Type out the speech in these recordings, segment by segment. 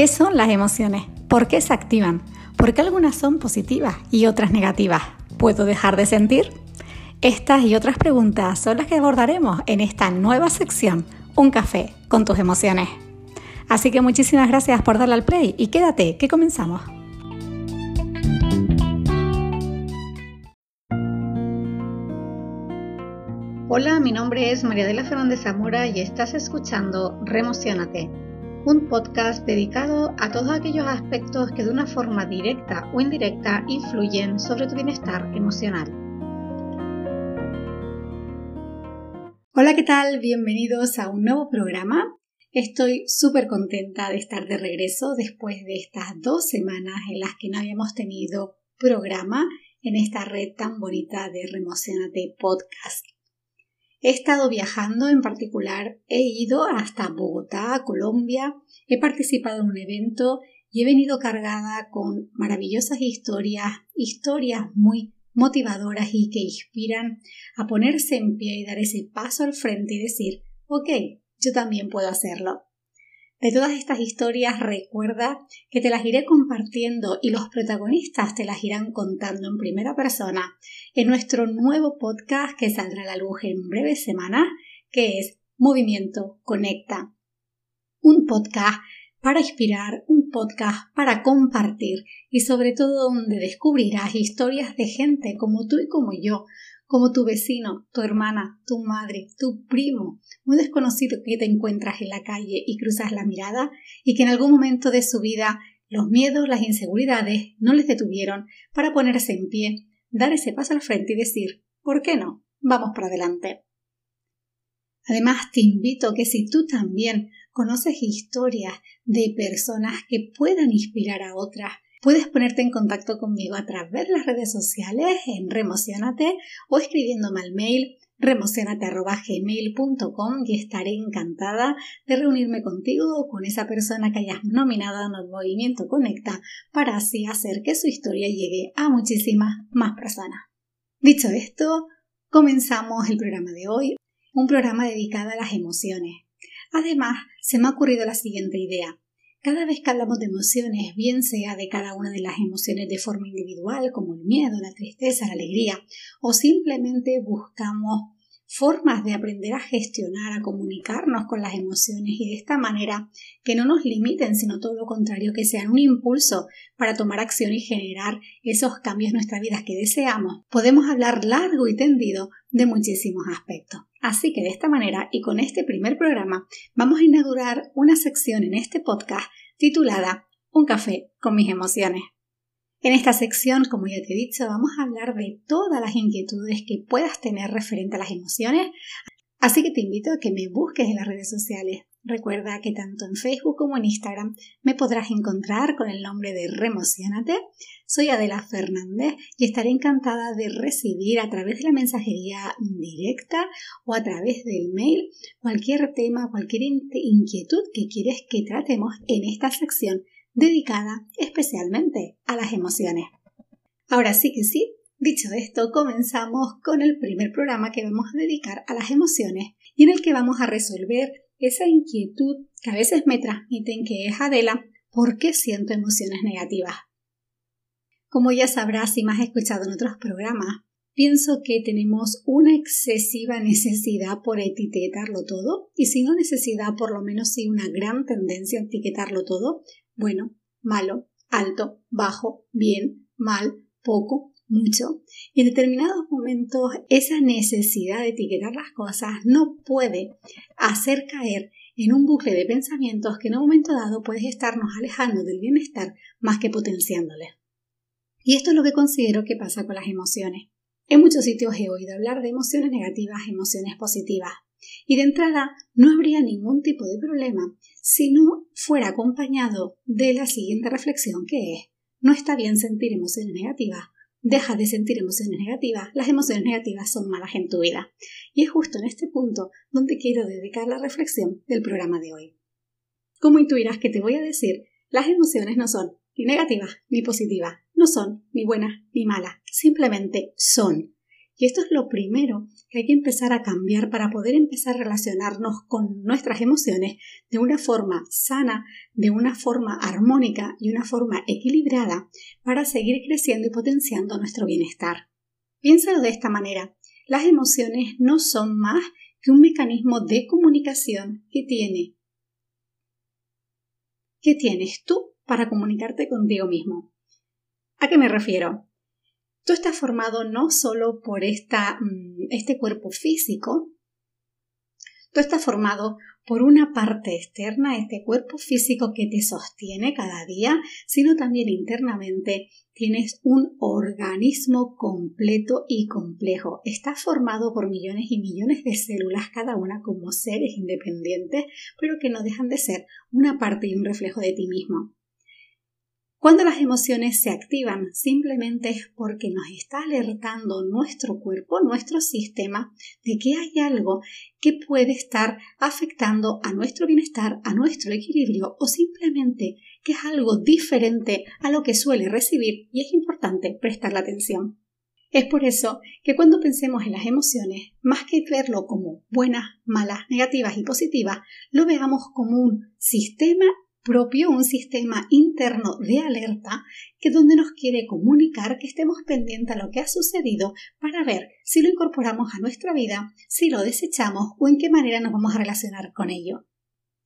¿Qué son las emociones? ¿Por qué se activan? ¿Por qué algunas son positivas y otras negativas? ¿Puedo dejar de sentir? Estas y otras preguntas son las que abordaremos en esta nueva sección, Un café con tus emociones. Así que muchísimas gracias por darle al play y quédate, que comenzamos. Hola, mi nombre es María de la Fernández Zamora y estás escuchando Remocionate, un podcast dedicado a todos aquellos aspectos que de una forma directa o indirecta influyen sobre tu bienestar emocional. Hola, ¿qué tal? Bienvenidos a un nuevo programa. Estoy súper contenta de estar de regreso después de estas dos semanas en las que no habíamos tenido programa en esta red tan bonita de Remocionate Podcast. He estado viajando, en particular he ido hasta Bogotá, Colombia, he participado en un evento y he venido cargada con maravillosas historias, historias muy motivadoras y que inspiran a ponerse en pie y dar ese paso al frente y decir, ok, yo también puedo hacerlo. De todas estas historias recuerda que te las iré compartiendo y los protagonistas te las irán contando en primera persona en nuestro nuevo podcast que saldrá a la luz en breves semanas, que es Movimiento Conecta. Un podcast para inspirar, un podcast para compartir y sobre todo donde descubrirás historias de gente como tú y como yo, como tu vecino, tu hermana, tu madre, tu primo, un desconocido que te encuentras en la calle y cruzas la mirada y que en algún momento de su vida los miedos, las inseguridades no les detuvieron para ponerse en pie, dar ese paso al frente y decir, ¿por qué no? Vamos para adelante. Además, te invito que si tú también conoces historias de personas que puedan inspirar a otras, Puedes ponerte en contacto conmigo a través de las redes sociales en Remocionate o escribiéndome al mail remocionate.gmail.com y estaré encantada de reunirme contigo o con esa persona que hayas nominado en el movimiento Conecta para así hacer que su historia llegue a muchísimas más personas. Dicho esto, comenzamos el programa de hoy, un programa dedicado a las emociones. Además, se me ha ocurrido la siguiente idea. Cada vez que hablamos de emociones, bien sea de cada una de las emociones de forma individual, como el miedo, la tristeza, la alegría, o simplemente buscamos formas de aprender a gestionar, a comunicarnos con las emociones y de esta manera que no nos limiten, sino todo lo contrario, que sean un impulso para tomar acción y generar esos cambios en nuestra vida que deseamos, podemos hablar largo y tendido de muchísimos aspectos. Así que de esta manera y con este primer programa vamos a inaugurar una sección en este podcast titulada Un café con mis emociones. En esta sección, como ya te he dicho, vamos a hablar de todas las inquietudes que puedas tener referente a las emociones, así que te invito a que me busques en las redes sociales. Recuerda que tanto en Facebook como en Instagram me podrás encontrar con el nombre de Remocionate. Soy Adela Fernández y estaré encantada de recibir a través de la mensajería directa o a través del mail cualquier tema, cualquier inquietud que quieres que tratemos en esta sección dedicada especialmente a las emociones. Ahora sí que sí, dicho esto, comenzamos con el primer programa que vamos a dedicar a las emociones y en el que vamos a resolver esa inquietud que a veces me transmiten que es Adela, ¿por qué siento emociones negativas? Como ya sabrás si me has escuchado en otros programas, pienso que tenemos una excesiva necesidad por etiquetarlo todo, y si no necesidad, por lo menos sí una gran tendencia a etiquetarlo todo, bueno, malo, alto, bajo, bien, mal, poco, mucho. Y en determinados momentos esa necesidad de etiquetar las cosas no puede hacer caer en un bucle de pensamientos que en un momento dado puedes estarnos alejando del bienestar más que potenciándole. Y esto es lo que considero que pasa con las emociones. En muchos sitios he oído hablar de emociones negativas, emociones positivas. Y de entrada no habría ningún tipo de problema si no fuera acompañado de la siguiente reflexión que es no está bien sentir emociones negativas deja de sentir emociones negativas, las emociones negativas son malas en tu vida. Y es justo en este punto donde quiero dedicar la reflexión del programa de hoy. Como intuirás que te voy a decir, las emociones no son ni negativas ni positivas, no son ni buenas ni malas, simplemente son. Y esto es lo primero que hay que empezar a cambiar para poder empezar a relacionarnos con nuestras emociones de una forma sana, de una forma armónica y una forma equilibrada para seguir creciendo y potenciando nuestro bienestar. Piénsalo de esta manera. Las emociones no son más que un mecanismo de comunicación que tiene que tienes tú para comunicarte contigo mismo. ¿A qué me refiero? Tú estás formado no solo por esta, mm, este cuerpo físico, tú estás formado por una parte externa, este cuerpo físico que te sostiene cada día, sino también internamente tienes un organismo completo y complejo. Está formado por millones y millones de células, cada una como seres independientes, pero que no dejan de ser una parte y un reflejo de ti mismo. Cuando las emociones se activan simplemente es porque nos está alertando nuestro cuerpo, nuestro sistema, de que hay algo que puede estar afectando a nuestro bienestar, a nuestro equilibrio o simplemente que es algo diferente a lo que suele recibir y es importante prestar la atención. Es por eso que cuando pensemos en las emociones, más que verlo como buenas, malas, negativas y positivas, lo veamos como un sistema propio un sistema interno de alerta que donde nos quiere comunicar que estemos pendientes a lo que ha sucedido para ver si lo incorporamos a nuestra vida, si lo desechamos o en qué manera nos vamos a relacionar con ello.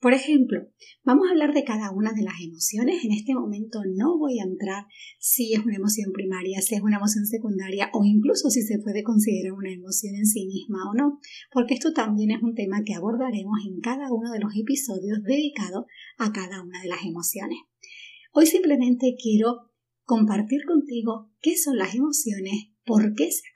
Por ejemplo, vamos a hablar de cada una de las emociones. En este momento no voy a entrar si es una emoción primaria, si es una emoción secundaria o incluso si se puede considerar una emoción en sí misma o no, porque esto también es un tema que abordaremos en cada uno de los episodios dedicados a cada una de las emociones. Hoy simplemente quiero compartir contigo qué son las emociones, por qué se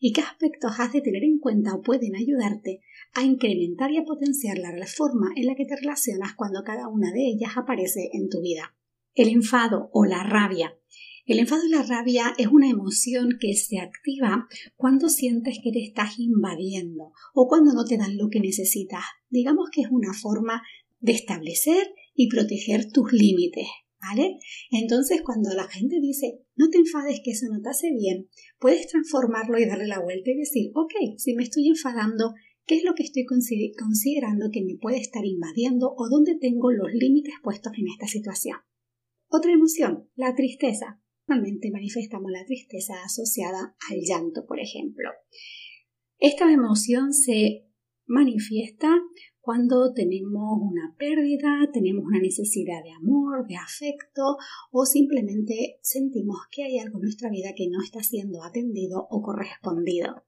y qué aspectos has de tener en cuenta o pueden ayudarte a incrementar y a potenciar la forma en la que te relacionas cuando cada una de ellas aparece en tu vida. El enfado o la rabia. El enfado y la rabia es una emoción que se activa cuando sientes que te estás invadiendo o cuando no te dan lo que necesitas. Digamos que es una forma de establecer y proteger tus límites. ¿Vale? Entonces, cuando la gente dice, no te enfades que eso no te hace bien, puedes transformarlo y darle la vuelta y decir, ok, si me estoy enfadando qué es lo que estoy considerando que me puede estar invadiendo o dónde tengo los límites puestos en esta situación. Otra emoción, la tristeza. Normalmente manifestamos la tristeza asociada al llanto, por ejemplo. Esta emoción se manifiesta cuando tenemos una pérdida, tenemos una necesidad de amor, de afecto o simplemente sentimos que hay algo en nuestra vida que no está siendo atendido o correspondido.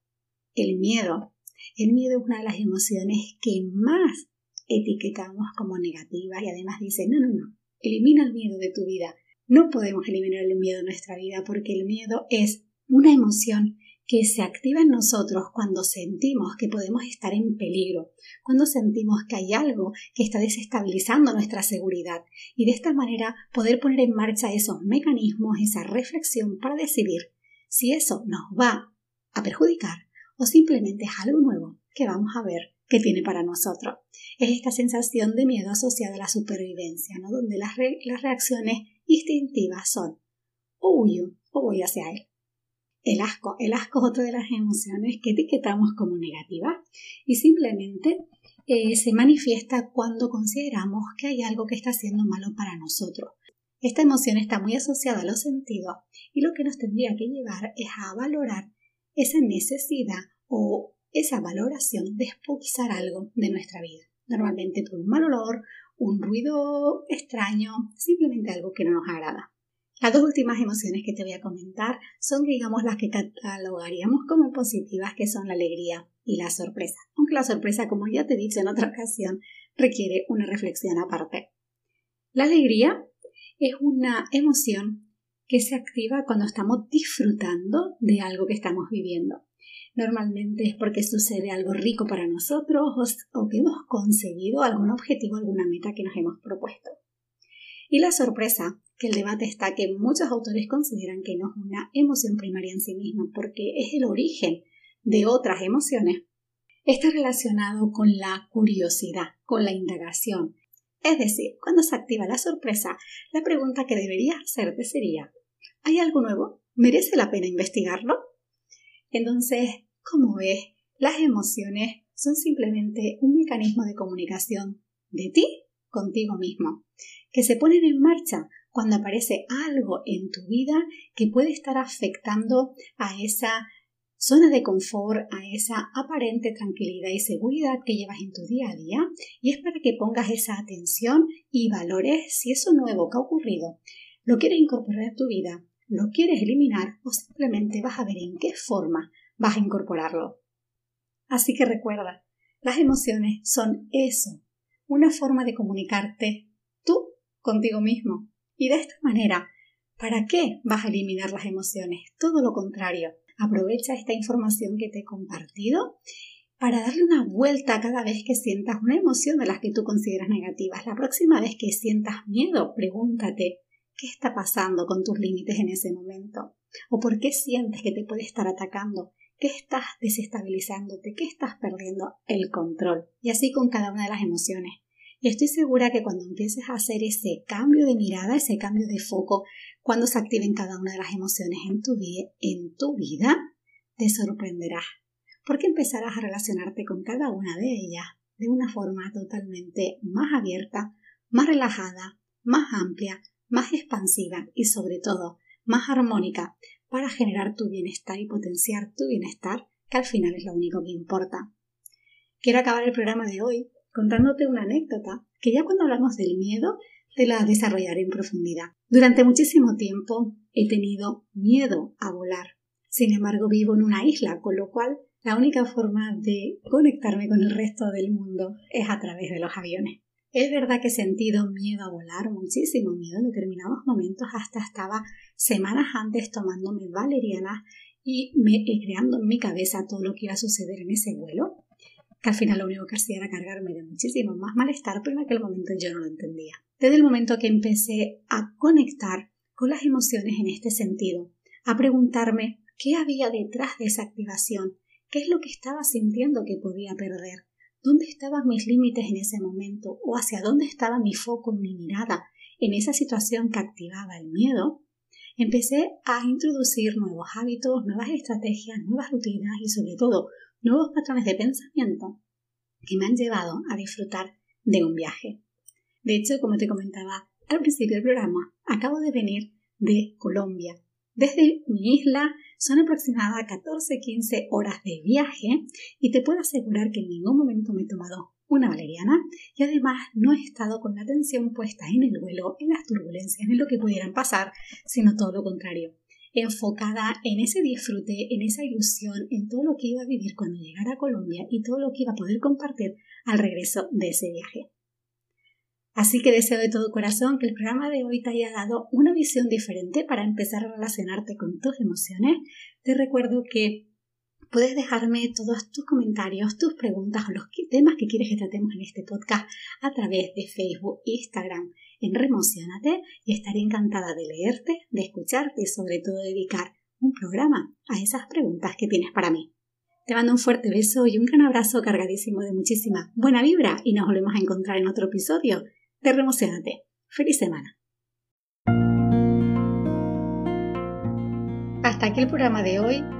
El miedo el miedo es una de las emociones que más etiquetamos como negativas y además dice, no, no, no, elimina el miedo de tu vida. No podemos eliminar el miedo de nuestra vida porque el miedo es una emoción que se activa en nosotros cuando sentimos que podemos estar en peligro, cuando sentimos que hay algo que está desestabilizando nuestra seguridad y de esta manera poder poner en marcha esos mecanismos, esa reflexión para decidir si eso nos va a perjudicar o simplemente es algo nuevo que vamos a ver que tiene para nosotros. Es esta sensación de miedo asociada a la supervivencia, ¿no? donde las, las reacciones instintivas son o huyo o voy hacia él. El asco. El asco es otra de las emociones que etiquetamos como negativa y simplemente eh, se manifiesta cuando consideramos que hay algo que está siendo malo para nosotros. Esta emoción está muy asociada a los sentidos y lo que nos tendría que llevar es a valorar esa necesidad o esa valoración de expulsar algo de nuestra vida. Normalmente por un mal olor, un ruido extraño, simplemente algo que no nos agrada. Las dos últimas emociones que te voy a comentar son, digamos, las que catalogaríamos como positivas, que son la alegría y la sorpresa. Aunque la sorpresa, como ya te he dicho en otra ocasión, requiere una reflexión aparte. La alegría es una emoción que se activa cuando estamos disfrutando de algo que estamos viviendo. Normalmente es porque sucede algo rico para nosotros o, que hemos conseguido algún objetivo, alguna meta que nos hemos propuesto. Y la sorpresa, que el debate está que muchos autores consideran que no es una emoción primaria en sí misma porque es el origen de otras emociones, está relacionado con la curiosidad, con la indagación. Es decir, cuando se activa la sorpresa, la pregunta que deberías hacerte sería ¿Hay algo nuevo? ¿Merece la pena investigarlo? Entonces, como ves, las emociones son simplemente un mecanismo de comunicación de ti contigo mismo, que se ponen en marcha cuando aparece algo en tu vida que puede estar afectando a esa zona de confort, a esa aparente tranquilidad y seguridad que llevas en tu día a día y es para que pongas esa atención y valores si eso nuevo que ha ocurrido lo quieres incorporar a tu vida, lo quieres eliminar o simplemente vas a ver en qué forma vas a incorporarlo. Así que recuerda, las emociones son eso, una forma de comunicarte tú contigo mismo. Y de esta manera, ¿para qué vas a eliminar las emociones? Todo lo contrario, aprovecha esta información que te he compartido para darle una vuelta cada vez que sientas una emoción de las que tú consideras negativas. La próxima vez que sientas miedo, pregúntate, ¿qué está pasando con tus límites en ese momento? ¿O por qué sientes que te puede estar atacando? ¿Qué estás desestabilizándote? ¿Qué estás perdiendo el control? Y así con cada una de las emociones. Estoy segura que cuando empieces a hacer ese cambio de mirada, ese cambio de foco, cuando se activen cada una de las emociones en tu, en tu vida, te sorprenderás, porque empezarás a relacionarte con cada una de ellas de una forma totalmente más abierta, más relajada, más amplia, más expansiva y sobre todo más armónica, para generar tu bienestar y potenciar tu bienestar, que al final es lo único que importa. Quiero acabar el programa de hoy contándote una anécdota que ya cuando hablamos del miedo te la desarrollaré en profundidad. Durante muchísimo tiempo he tenido miedo a volar. Sin embargo, vivo en una isla, con lo cual la única forma de conectarme con el resto del mundo es a través de los aviones. Es verdad que he sentido miedo a volar, muchísimo miedo en determinados momentos, hasta estaba semanas antes tomándome valeriana y me, creando en mi cabeza todo lo que iba a suceder en ese vuelo, que al final lo único que hacía era cargarme de muchísimo más malestar, pero en aquel momento yo no lo entendía. Desde el momento que empecé a conectar con las emociones en este sentido, a preguntarme qué había detrás de esa activación, qué es lo que estaba sintiendo que podía perder, dónde estaban mis límites en ese momento o hacia dónde estaba mi foco, mi mirada en esa situación que activaba el miedo, empecé a introducir nuevos hábitos, nuevas estrategias, nuevas rutinas y sobre todo nuevos patrones de pensamiento que me han llevado a disfrutar de un viaje. De hecho, como te comentaba al principio del programa, acabo de venir de Colombia. Desde mi isla son aproximadamente 14-15 horas de viaje y te puedo asegurar que en ningún momento me he tomado una valeriana y además no he estado con la atención puesta en el vuelo, en las turbulencias, en lo que pudieran pasar, sino todo lo contrario, enfocada en ese disfrute, en esa ilusión, en todo lo que iba a vivir cuando llegara a Colombia y todo lo que iba a poder compartir al regreso de ese viaje. Así que deseo de todo corazón que el programa de hoy te haya dado una visión diferente para empezar a relacionarte con tus emociones. Te recuerdo que puedes dejarme todos tus comentarios, tus preguntas o los temas que quieres que tratemos en este podcast a través de Facebook Instagram en Remocionate y estaré encantada de leerte, de escucharte y sobre todo dedicar un programa a esas preguntas que tienes para mí. Te mando un fuerte beso y un gran abrazo cargadísimo de muchísima buena vibra y nos volvemos a encontrar en otro episodio de Remocionate. ¡Feliz semana! Hasta aquí el programa de hoy.